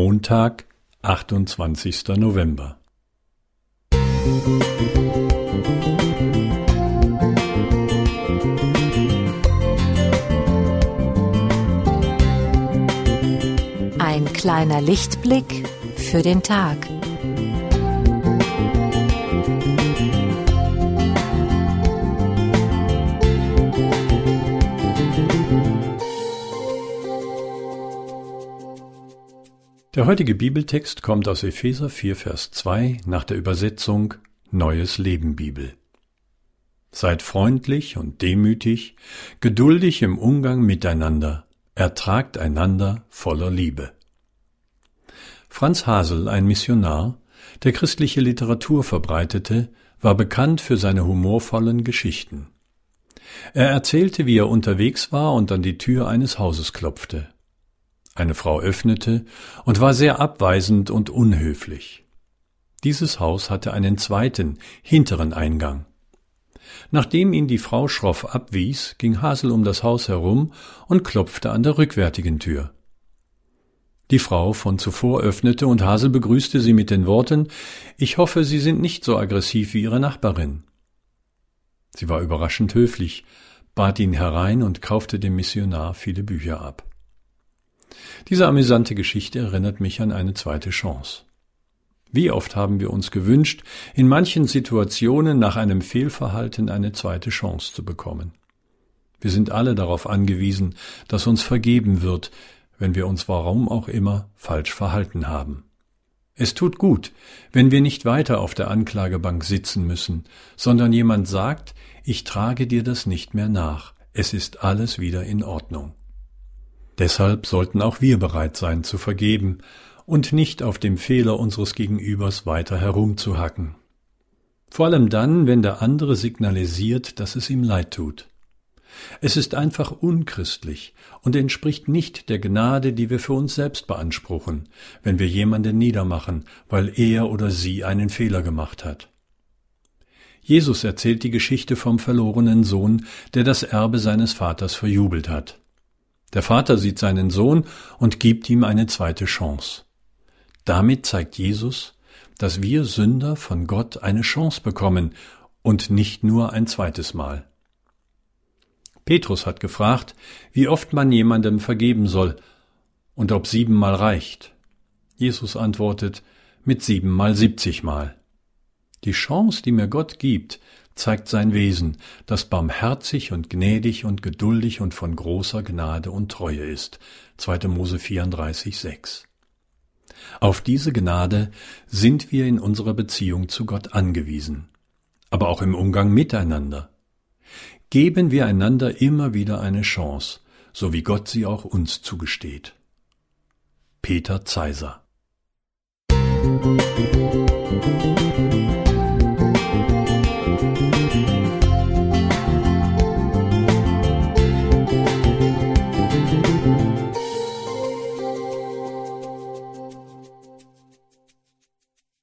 Montag, 28. November. Ein kleiner Lichtblick für den Tag. Der heutige Bibeltext kommt aus Epheser 4, Vers 2 nach der Übersetzung Neues Leben Bibel. Seid freundlich und demütig, geduldig im Umgang miteinander, ertragt einander voller Liebe. Franz Hasel, ein Missionar, der christliche Literatur verbreitete, war bekannt für seine humorvollen Geschichten. Er erzählte, wie er unterwegs war und an die Tür eines Hauses klopfte. Eine Frau öffnete und war sehr abweisend und unhöflich. Dieses Haus hatte einen zweiten, hinteren Eingang. Nachdem ihn die Frau schroff abwies, ging Hasel um das Haus herum und klopfte an der rückwärtigen Tür. Die Frau von zuvor öffnete und Hasel begrüßte sie mit den Worten Ich hoffe, Sie sind nicht so aggressiv wie Ihre Nachbarin. Sie war überraschend höflich, bat ihn herein und kaufte dem Missionar viele Bücher ab. Diese amüsante Geschichte erinnert mich an eine zweite Chance. Wie oft haben wir uns gewünscht, in manchen Situationen nach einem Fehlverhalten eine zweite Chance zu bekommen. Wir sind alle darauf angewiesen, dass uns vergeben wird, wenn wir uns warum auch immer falsch verhalten haben. Es tut gut, wenn wir nicht weiter auf der Anklagebank sitzen müssen, sondern jemand sagt, ich trage dir das nicht mehr nach, es ist alles wieder in Ordnung. Deshalb sollten auch wir bereit sein zu vergeben und nicht auf dem Fehler unseres Gegenübers weiter herumzuhacken. Vor allem dann, wenn der andere signalisiert, dass es ihm leid tut. Es ist einfach unchristlich und entspricht nicht der Gnade, die wir für uns selbst beanspruchen, wenn wir jemanden niedermachen, weil er oder sie einen Fehler gemacht hat. Jesus erzählt die Geschichte vom verlorenen Sohn, der das Erbe seines Vaters verjubelt hat. Der Vater sieht seinen Sohn und gibt ihm eine zweite Chance. Damit zeigt Jesus, dass wir Sünder von Gott eine Chance bekommen und nicht nur ein zweites Mal. Petrus hat gefragt, wie oft man jemandem vergeben soll und ob siebenmal reicht. Jesus antwortet mit siebenmal siebzigmal. Die Chance, die mir Gott gibt, zeigt sein Wesen, das barmherzig und gnädig und geduldig und von großer Gnade und Treue ist. 2. Mose 34, 6. Auf diese Gnade sind wir in unserer Beziehung zu Gott angewiesen, aber auch im Umgang miteinander. Geben wir einander immer wieder eine Chance, so wie Gott sie auch uns zugesteht. Peter Zeiser Musik